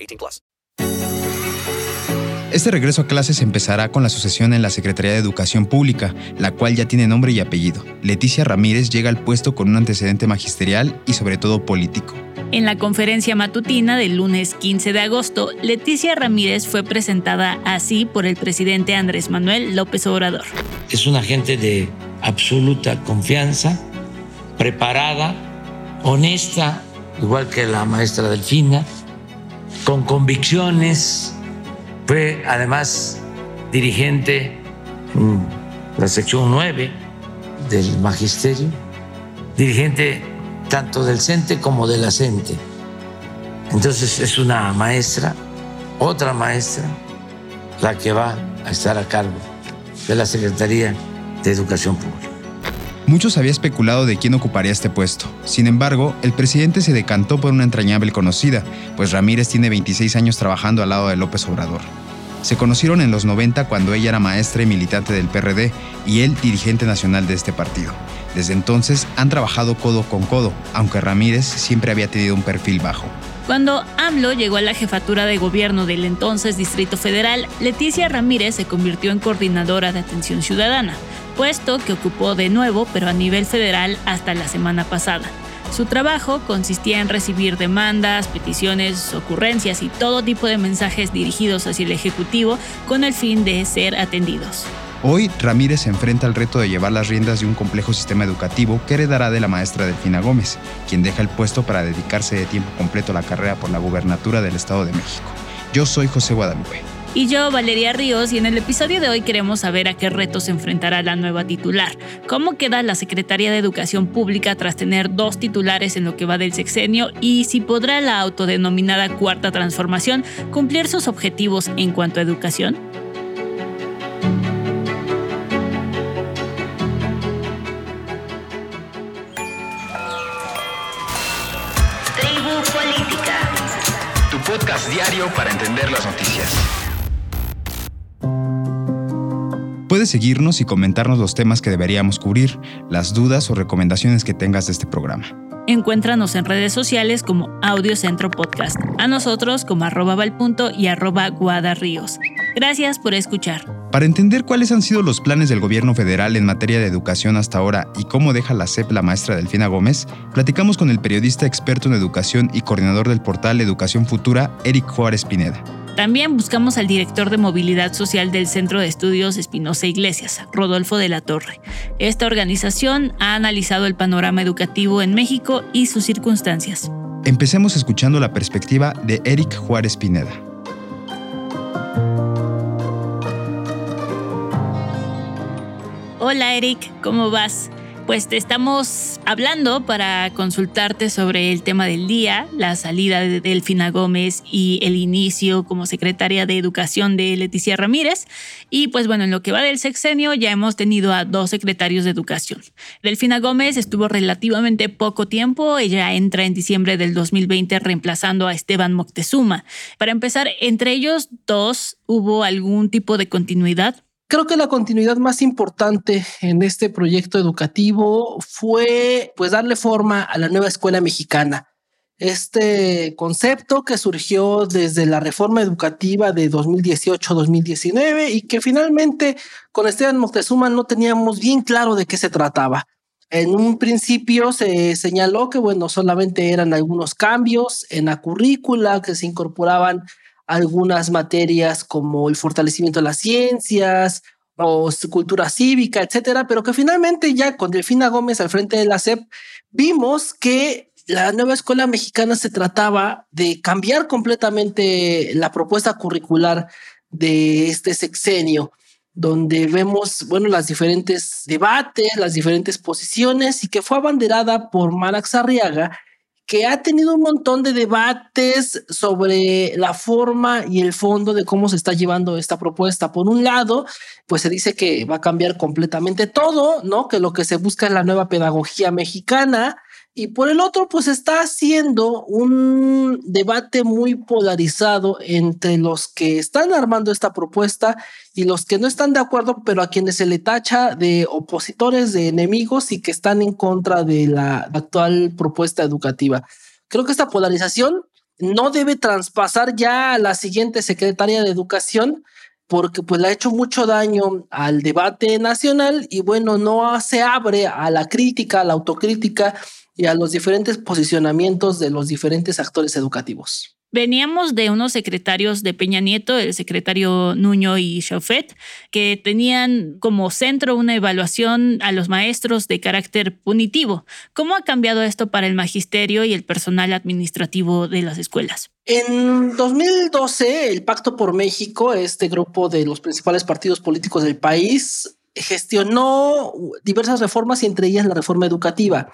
18 plus. Este regreso a clases empezará con la sucesión en la Secretaría de Educación Pública, la cual ya tiene nombre y apellido. Leticia Ramírez llega al puesto con un antecedente magisterial y sobre todo político. En la conferencia matutina del lunes 15 de agosto, Leticia Ramírez fue presentada así por el presidente Andrés Manuel López Obrador. Es una gente de absoluta confianza, preparada, honesta, igual que la maestra Delfina, con convicciones. Fue además dirigente en la sección 9 del magisterio, dirigente tanto del CENTE como del ACENTE. Entonces es una maestra, otra maestra, la que va a estar a cargo de la Secretaría de Educación Pública. Muchos había especulado de quién ocuparía este puesto. Sin embargo, el presidente se decantó por una entrañable conocida, pues Ramírez tiene 26 años trabajando al lado de López Obrador. Se conocieron en los 90 cuando ella era maestra y militante del PRD y él dirigente nacional de este partido. Desde entonces han trabajado codo con codo, aunque Ramírez siempre había tenido un perfil bajo. Cuando AMLO llegó a la jefatura de gobierno del entonces Distrito Federal, Leticia Ramírez se convirtió en coordinadora de atención ciudadana, puesto que ocupó de nuevo, pero a nivel federal hasta la semana pasada. Su trabajo consistía en recibir demandas, peticiones, ocurrencias y todo tipo de mensajes dirigidos hacia el Ejecutivo con el fin de ser atendidos. Hoy, Ramírez se enfrenta al reto de llevar las riendas de un complejo sistema educativo que heredará de la maestra Delfina Gómez, quien deja el puesto para dedicarse de tiempo completo a la carrera por la gubernatura del Estado de México. Yo soy José Guadalupe. Y yo, Valeria Ríos, y en el episodio de hoy queremos saber a qué retos se enfrentará la nueva titular. ¿Cómo queda la Secretaría de Educación Pública tras tener dos titulares en lo que va del sexenio? Y si podrá la autodenominada Cuarta Transformación cumplir sus objetivos en cuanto a educación? Diario para entender las noticias. Puedes seguirnos y comentarnos los temas que deberíamos cubrir, las dudas o recomendaciones que tengas de este programa. Encuéntranos en redes sociales como Audio Centro Podcast, a nosotros como arroba valpunto y arroba guadarríos. Gracias por escuchar. Para entender cuáles han sido los planes del gobierno federal en materia de educación hasta ahora y cómo deja la CEP la maestra Delfina Gómez, platicamos con el periodista experto en educación y coordinador del portal Educación Futura, Eric Juárez Pineda. También buscamos al director de movilidad social del Centro de Estudios Espinosa Iglesias, Rodolfo de la Torre. Esta organización ha analizado el panorama educativo en México y sus circunstancias. Empecemos escuchando la perspectiva de Eric Juárez Pineda. Hola Eric, ¿cómo vas? Pues te estamos hablando para consultarte sobre el tema del día, la salida de Delfina Gómez y el inicio como secretaria de Educación de Leticia Ramírez. Y pues bueno, en lo que va del sexenio ya hemos tenido a dos secretarios de Educación. Delfina Gómez estuvo relativamente poco tiempo, ella entra en diciembre del 2020 reemplazando a Esteban Moctezuma. Para empezar, entre ellos dos, ¿hubo algún tipo de continuidad? Creo que la continuidad más importante en este proyecto educativo fue pues darle forma a la nueva escuela mexicana. Este concepto que surgió desde la reforma educativa de 2018-2019 y que finalmente con Esteban Moctezuma no teníamos bien claro de qué se trataba. En un principio se señaló que, bueno, solamente eran algunos cambios en la currícula, que se incorporaban algunas materias como el fortalecimiento de las ciencias o cultura cívica, etcétera, pero que finalmente ya con Delfina Gómez al frente de la SEP vimos que la nueva escuela mexicana se trataba de cambiar completamente la propuesta curricular de este sexenio donde vemos, bueno, las diferentes debates, las diferentes posiciones y que fue abanderada por Marax Arriaga, que ha tenido un montón de debates sobre la forma y el fondo de cómo se está llevando esta propuesta. Por un lado, pues se dice que va a cambiar completamente todo, ¿no? Que lo que se busca es la nueva pedagogía mexicana, y por el otro, pues está haciendo un debate muy polarizado entre los que están armando esta propuesta y los que no están de acuerdo, pero a quienes se le tacha de opositores, de enemigos y que están en contra de la actual propuesta educativa. Creo que esta polarización no debe traspasar ya a la siguiente secretaria de Educación, porque pues le ha hecho mucho daño al debate nacional y bueno, no se abre a la crítica, a la autocrítica y a los diferentes posicionamientos de los diferentes actores educativos. Veníamos de unos secretarios de Peña Nieto, el secretario Nuño y Chauffet, que tenían como centro una evaluación a los maestros de carácter punitivo. ¿Cómo ha cambiado esto para el magisterio y el personal administrativo de las escuelas? En 2012, el Pacto por México, este grupo de los principales partidos políticos del país, gestionó diversas reformas y entre ellas la reforma educativa.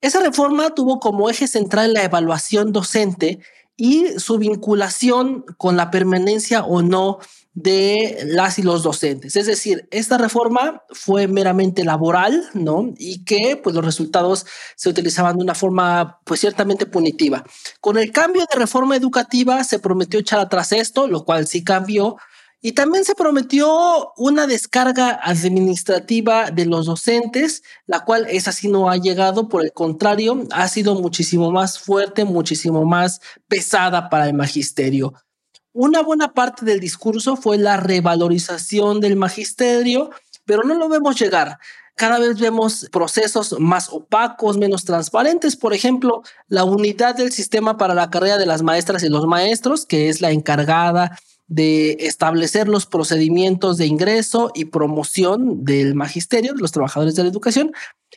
Esa reforma tuvo como eje central la evaluación docente y su vinculación con la permanencia o no de las y los docentes. Es decir, esta reforma fue meramente laboral, ¿no? Y que pues los resultados se utilizaban de una forma pues ciertamente punitiva. Con el cambio de reforma educativa se prometió echar atrás esto, lo cual sí cambió, y también se prometió una descarga administrativa de los docentes, la cual es así no ha llegado, por el contrario, ha sido muchísimo más fuerte, muchísimo más pesada para el magisterio. Una buena parte del discurso fue la revalorización del magisterio, pero no lo vemos llegar. Cada vez vemos procesos más opacos, menos transparentes. Por ejemplo, la unidad del sistema para la carrera de las maestras y los maestros, que es la encargada de establecer los procedimientos de ingreso y promoción del magisterio, de los trabajadores de la educación,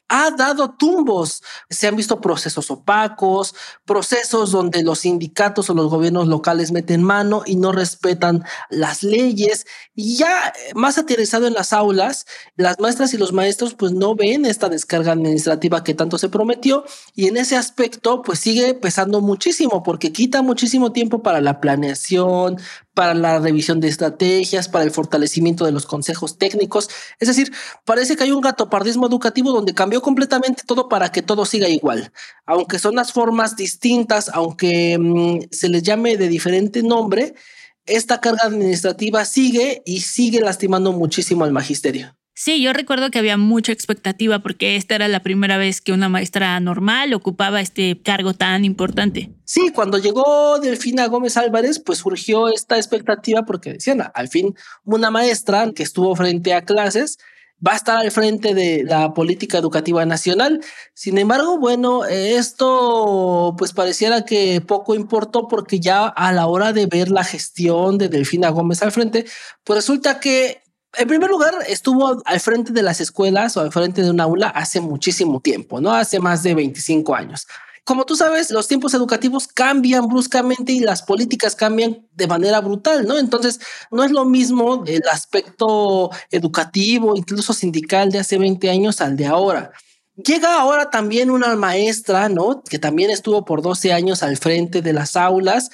ha dado tumbos. Se han visto procesos opacos, procesos donde los sindicatos o los gobiernos locales meten mano y no respetan las leyes. Y ya eh, más aterrizado en las aulas, las maestras y los maestros pues no ven esta descarga administrativa que tanto se prometió y en ese aspecto pues sigue pesando muchísimo porque quita muchísimo tiempo para la planeación, para la revisión de estrategias, para el fortalecimiento de los consejos técnicos. Es decir, parece que hay un gatopardismo educativo donde cambió completamente todo para que todo siga igual. Aunque son las formas distintas, aunque mm, se les llame de diferente nombre, esta carga administrativa sigue y sigue lastimando muchísimo al magisterio. Sí, yo recuerdo que había mucha expectativa porque esta era la primera vez que una maestra normal ocupaba este cargo tan importante. Sí, cuando llegó Delfina Gómez Álvarez, pues surgió esta expectativa porque decían, al fin, una maestra que estuvo frente a clases va a estar al frente de la política educativa nacional. Sin embargo, bueno, esto pues pareciera que poco importó porque ya a la hora de ver la gestión de Delfina Gómez al frente, pues resulta que en primer lugar, estuvo al frente de las escuelas o al frente de un aula hace muchísimo tiempo, ¿no? Hace más de 25 años. Como tú sabes, los tiempos educativos cambian bruscamente y las políticas cambian de manera brutal, ¿no? Entonces, no es lo mismo el aspecto educativo, incluso sindical de hace 20 años al de ahora. Llega ahora también una maestra, ¿no? Que también estuvo por 12 años al frente de las aulas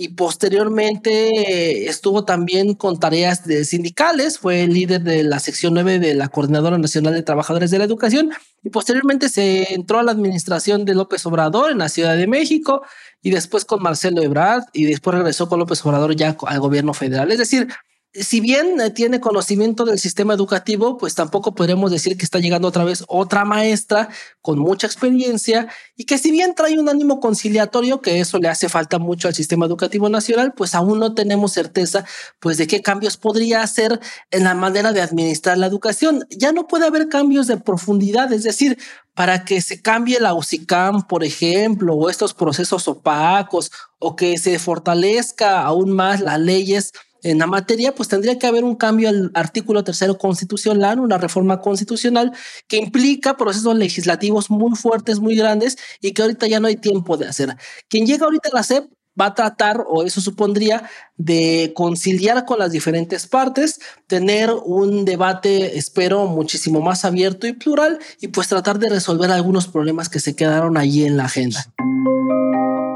y posteriormente estuvo también con tareas de sindicales, fue líder de la sección 9 de la Coordinadora Nacional de Trabajadores de la Educación y posteriormente se entró a la administración de López Obrador en la Ciudad de México y después con Marcelo Ebrard y después regresó con López Obrador ya al gobierno federal. Es decir, si bien eh, tiene conocimiento del sistema educativo, pues tampoco podremos decir que está llegando otra vez otra maestra con mucha experiencia y que si bien trae un ánimo conciliatorio, que eso le hace falta mucho al sistema educativo nacional, pues aún no tenemos certeza pues de qué cambios podría hacer en la manera de administrar la educación. Ya no puede haber cambios de profundidad, es decir, para que se cambie la UCICAM, por ejemplo, o estos procesos opacos, o que se fortalezca aún más las leyes en la materia, pues tendría que haber un cambio al artículo tercero constitucional, una reforma constitucional que implica procesos legislativos muy fuertes, muy grandes y que ahorita ya no hay tiempo de hacer. Quien llega ahorita a la SEP va a tratar, o eso supondría, de conciliar con las diferentes partes, tener un debate, espero, muchísimo más abierto y plural, y pues tratar de resolver algunos problemas que se quedaron allí en la agenda.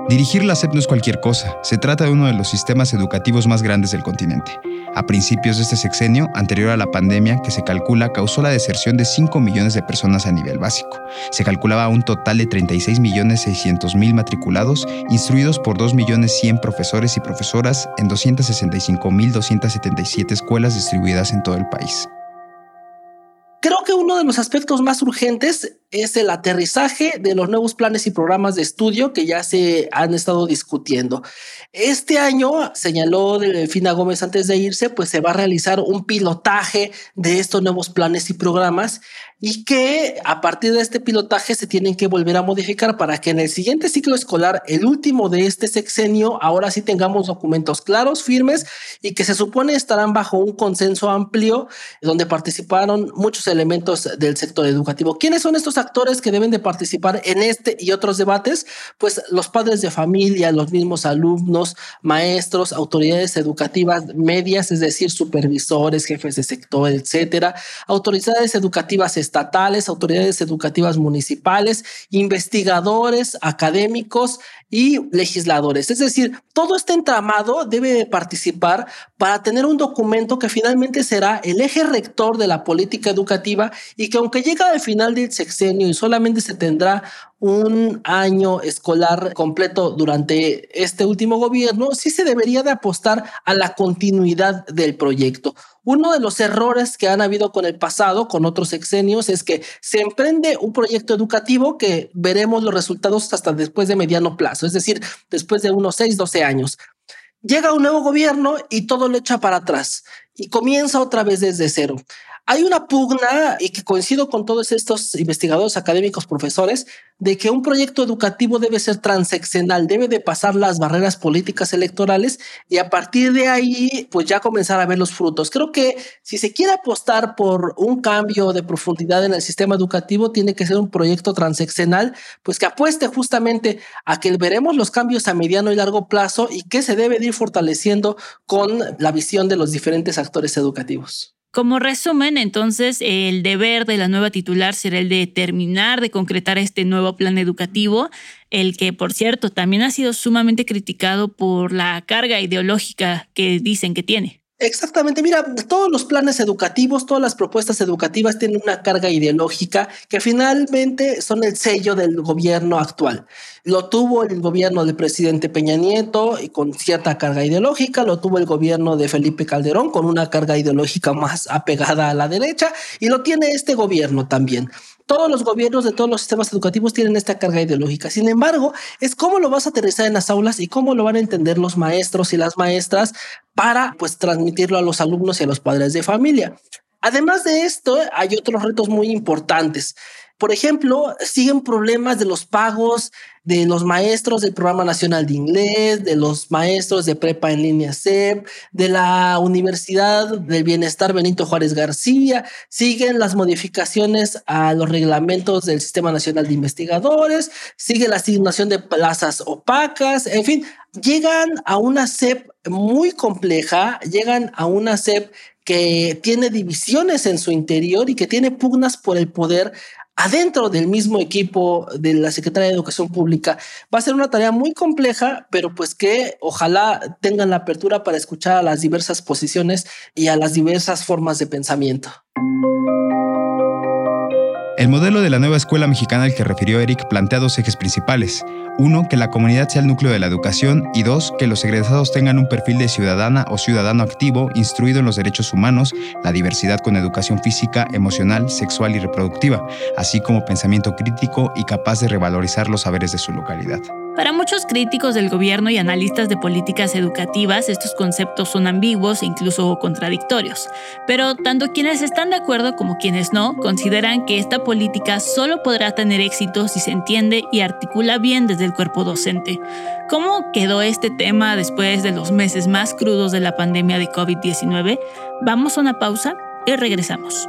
Dirigir la SEP no es cualquier cosa, se trata de uno de los sistemas educativos más grandes del continente. A principios de este sexenio, anterior a la pandemia, que se calcula causó la deserción de 5 millones de personas a nivel básico. Se calculaba un total de 36 millones 600 mil matriculados, instruidos por 2 millones 100 profesores y profesoras en 265 mil 277 escuelas distribuidas en todo el país. Creo que uno de los aspectos más urgentes es el aterrizaje de los nuevos planes y programas de estudio que ya se han estado discutiendo. Este año, señaló Delfina Gómez antes de irse, pues se va a realizar un pilotaje de estos nuevos planes y programas y que a partir de este pilotaje se tienen que volver a modificar para que en el siguiente ciclo escolar, el último de este sexenio, ahora sí tengamos documentos claros, firmes y que se supone estarán bajo un consenso amplio donde participaron muchos elementos del sector educativo. ¿Quiénes son estos actores que deben de participar en este y otros debates? Pues los padres de familia, los mismos alumnos, maestros, autoridades educativas medias, es decir, supervisores, jefes de sector, etcétera, autoridades educativas estatales, autoridades educativas municipales, investigadores, académicos y legisladores. Es decir, todo este entramado debe participar para tener un documento que finalmente será el eje rector de la política educativa y que aunque llega al final del sexenio y solamente se tendrá un año escolar completo durante este último gobierno, sí se debería de apostar a la continuidad del proyecto. Uno de los errores que han habido con el pasado, con otros sexenios, es que se emprende un proyecto educativo que veremos los resultados hasta después de mediano plazo, es decir, después de unos 6, 12 años. Llega un nuevo gobierno y todo lo echa para atrás y comienza otra vez desde cero. Hay una pugna y que coincido con todos estos investigadores académicos, profesores, de que un proyecto educativo debe ser transeccional, debe de pasar las barreras políticas electorales y a partir de ahí, pues ya comenzar a ver los frutos. Creo que si se quiere apostar por un cambio de profundidad en el sistema educativo, tiene que ser un proyecto transeccional, pues que apueste justamente a que veremos los cambios a mediano y largo plazo y que se debe de ir fortaleciendo con la visión de los diferentes actores educativos. Como resumen, entonces, el deber de la nueva titular será el de terminar de concretar este nuevo plan educativo, el que, por cierto, también ha sido sumamente criticado por la carga ideológica que dicen que tiene. Exactamente, mira, todos los planes educativos, todas las propuestas educativas tienen una carga ideológica que finalmente son el sello del gobierno actual. Lo tuvo el gobierno del presidente Peña Nieto y con cierta carga ideológica, lo tuvo el gobierno de Felipe Calderón con una carga ideológica más apegada a la derecha y lo tiene este gobierno también todos los gobiernos de todos los sistemas educativos tienen esta carga ideológica. Sin embargo, es cómo lo vas a aterrizar en las aulas y cómo lo van a entender los maestros y las maestras para pues transmitirlo a los alumnos y a los padres de familia. Además de esto, hay otros retos muy importantes. Por ejemplo, siguen problemas de los pagos de los maestros del Programa Nacional de Inglés, de los maestros de prepa en línea SEP, de la Universidad del Bienestar Benito Juárez García. Siguen las modificaciones a los reglamentos del Sistema Nacional de Investigadores, sigue la asignación de plazas opacas, en fin, llegan a una SEP muy compleja, llegan a una SEP que tiene divisiones en su interior y que tiene pugnas por el poder adentro del mismo equipo de la Secretaría de Educación Pública. Va a ser una tarea muy compleja, pero pues que ojalá tengan la apertura para escuchar a las diversas posiciones y a las diversas formas de pensamiento. El modelo de la nueva escuela mexicana al que refirió Eric plantea dos ejes principales. Uno, que la comunidad sea el núcleo de la educación y dos, que los egresados tengan un perfil de ciudadana o ciudadano activo, instruido en los derechos humanos, la diversidad con educación física, emocional, sexual y reproductiva, así como pensamiento crítico y capaz de revalorizar los saberes de su localidad. Para muchos críticos del gobierno y analistas de políticas educativas, estos conceptos son ambiguos e incluso contradictorios. Pero tanto quienes están de acuerdo como quienes no consideran que esta política solo podrá tener éxito si se entiende y articula bien desde el cuerpo docente. ¿Cómo quedó este tema después de los meses más crudos de la pandemia de COVID-19? Vamos a una pausa y regresamos.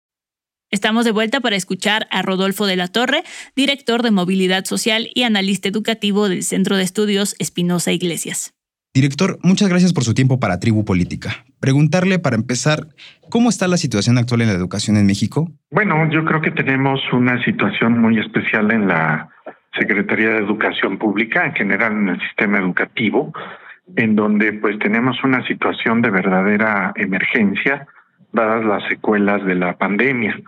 Estamos de vuelta para escuchar a Rodolfo de la Torre, director de Movilidad Social y analista educativo del Centro de Estudios Espinosa Iglesias. Director, muchas gracias por su tiempo para Tribu Política. Preguntarle para empezar, ¿cómo está la situación actual en la educación en México? Bueno, yo creo que tenemos una situación muy especial en la Secretaría de Educación Pública, en general en el sistema educativo, en donde pues tenemos una situación de verdadera emergencia dadas las secuelas de la pandemia.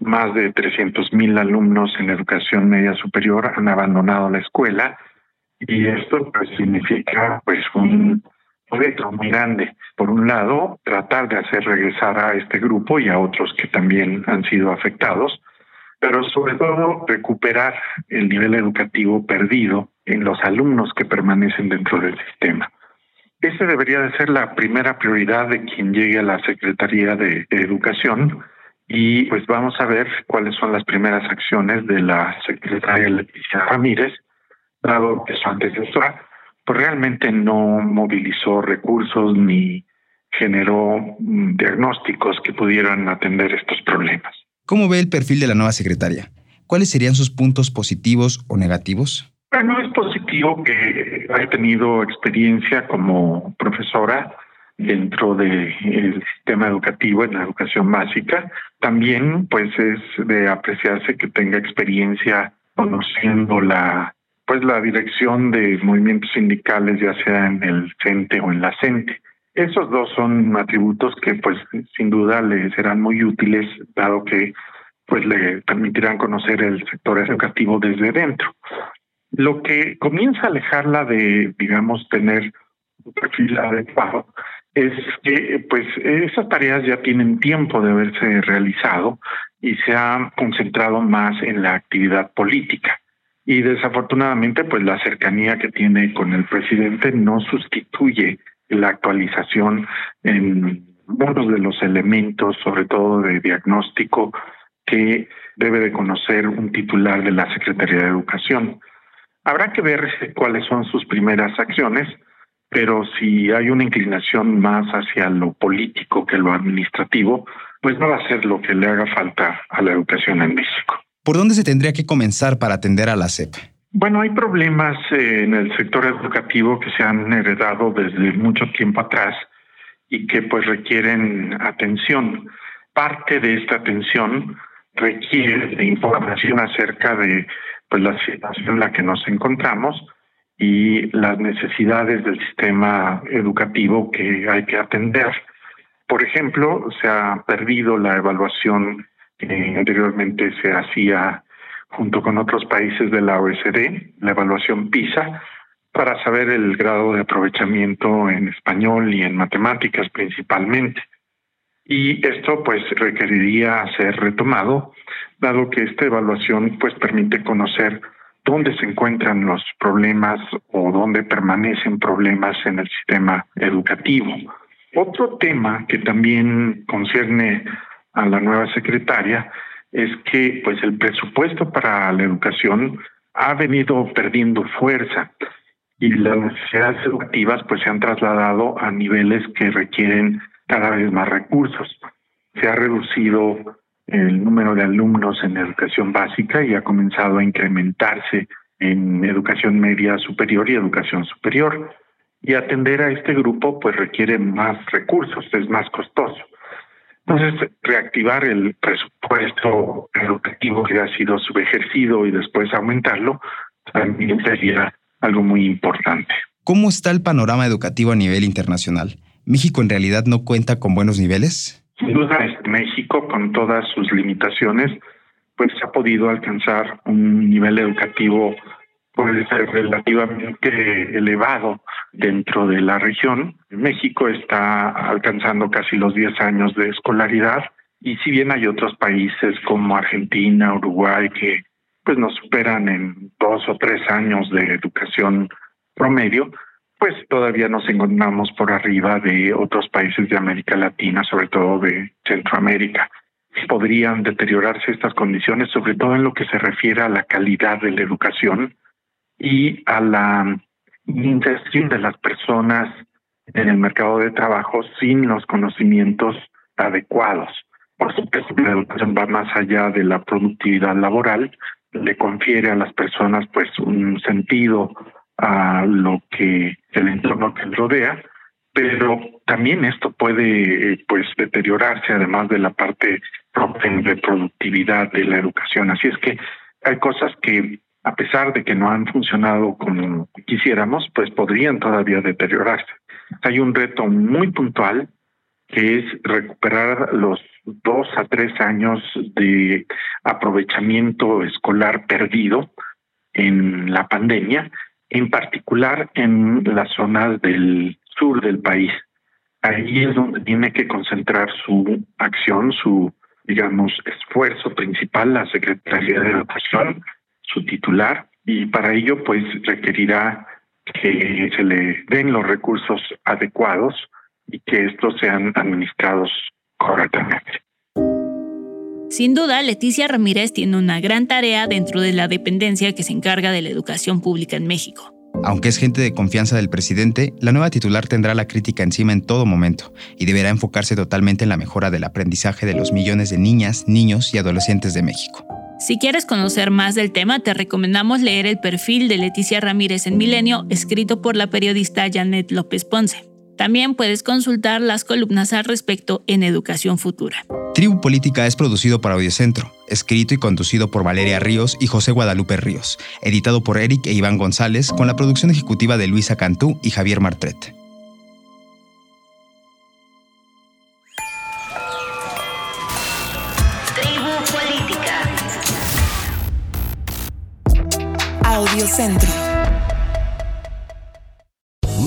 Más de 300 mil alumnos en educación media superior han abandonado la escuela y esto pues significa pues un reto muy grande. Por un lado, tratar de hacer regresar a este grupo y a otros que también han sido afectados, pero sobre todo recuperar el nivel educativo perdido en los alumnos que permanecen dentro del sistema. Esa debería de ser la primera prioridad de quien llegue a la Secretaría de Educación y pues vamos a ver cuáles son las primeras acciones de la secretaria Leticia Ramírez, dado que su antecesora pues realmente no movilizó recursos ni generó mm, diagnósticos que pudieran atender estos problemas. ¿Cómo ve el perfil de la nueva secretaria? ¿Cuáles serían sus puntos positivos o negativos? Bueno, es positivo que haya tenido experiencia como profesora dentro del sistema educativo en la educación básica. También, pues, es de apreciarse que tenga experiencia conociendo la pues la dirección de movimientos sindicales, ya sea en el CENTE o en la CENTE. Esos dos son atributos que, pues, sin duda le serán muy útiles, dado que pues le permitirán conocer el sector educativo desde dentro. Lo que comienza a alejarla de, digamos, tener un perfil adecuado es que pues esas tareas ya tienen tiempo de haberse realizado y se ha concentrado más en la actividad política. Y desafortunadamente pues la cercanía que tiene con el presidente no sustituye la actualización en uno de los elementos, sobre todo de diagnóstico, que debe de conocer un titular de la Secretaría de Educación. Habrá que ver cuáles son sus primeras acciones, pero si hay una inclinación más hacia lo político que lo administrativo, pues no va a ser lo que le haga falta a la educación en México. ¿Por dónde se tendría que comenzar para atender a la SEP? Bueno, hay problemas eh, en el sector educativo que se han heredado desde mucho tiempo atrás y que pues requieren atención. Parte de esta atención requiere de información acerca de pues la situación en la que nos encontramos y las necesidades del sistema educativo que hay que atender. Por ejemplo, se ha perdido la evaluación que anteriormente se hacía junto con otros países de la OECD, la evaluación PISA, para saber el grado de aprovechamiento en español y en matemáticas principalmente. Y esto pues requeriría ser retomado, dado que esta evaluación pues permite conocer dónde se encuentran los problemas o dónde permanecen problemas en el sistema educativo. Otro tema que también concierne a la nueva secretaria es que pues el presupuesto para la educación ha venido perdiendo fuerza y las necesidades educativas pues se han trasladado a niveles que requieren cada vez más recursos. se ha reducido el número de alumnos en educación básica y ha comenzado a incrementarse en educación media superior y educación superior. Y atender a este grupo pues requiere más recursos, es más costoso. Entonces, reactivar el presupuesto educativo que ha sido subejercido y después aumentarlo también sería algo muy importante. ¿Cómo está el panorama educativo a nivel internacional? ¿México en realidad no cuenta con buenos niveles? Sin duda, México, con todas sus limitaciones, pues ha podido alcanzar un nivel educativo puede ser relativamente elevado dentro de la región. México está alcanzando casi los 10 años de escolaridad y si bien hay otros países como Argentina, Uruguay que pues nos superan en dos o tres años de educación promedio, pues todavía nos encontramos por arriba de otros países de América Latina, sobre todo de Centroamérica. Podrían deteriorarse estas condiciones, sobre todo en lo que se refiere a la calidad de la educación y a la inserción de las personas en el mercado de trabajo sin los conocimientos adecuados. Por supuesto, la educación va más allá de la productividad laboral, le confiere a las personas pues un sentido a lo que el entorno que rodea, pero también esto puede pues deteriorarse además de la parte de productividad de la educación. Así es que hay cosas que a pesar de que no han funcionado como quisiéramos, pues podrían todavía deteriorarse. Hay un reto muy puntual que es recuperar los dos a tres años de aprovechamiento escolar perdido en la pandemia, en particular en las zonas del sur del país. Ahí es donde tiene que concentrar su acción, su, digamos, esfuerzo principal la Secretaría de Educación, su titular, y para ello pues requerirá que se le den los recursos adecuados y que estos sean administrados correctamente. Sin duda, Leticia Ramírez tiene una gran tarea dentro de la dependencia que se encarga de la educación pública en México. Aunque es gente de confianza del presidente, la nueva titular tendrá la crítica encima en todo momento y deberá enfocarse totalmente en la mejora del aprendizaje de los millones de niñas, niños y adolescentes de México. Si quieres conocer más del tema, te recomendamos leer el perfil de Leticia Ramírez en Milenio, escrito por la periodista Janet López Ponce. También puedes consultar las columnas al respecto en Educación Futura. Tribu Política es producido por Audiocentro, escrito y conducido por Valeria Ríos y José Guadalupe Ríos, editado por Eric e Iván González, con la producción ejecutiva de Luisa Cantú y Javier Martret. Tribu Política. Audiocentro.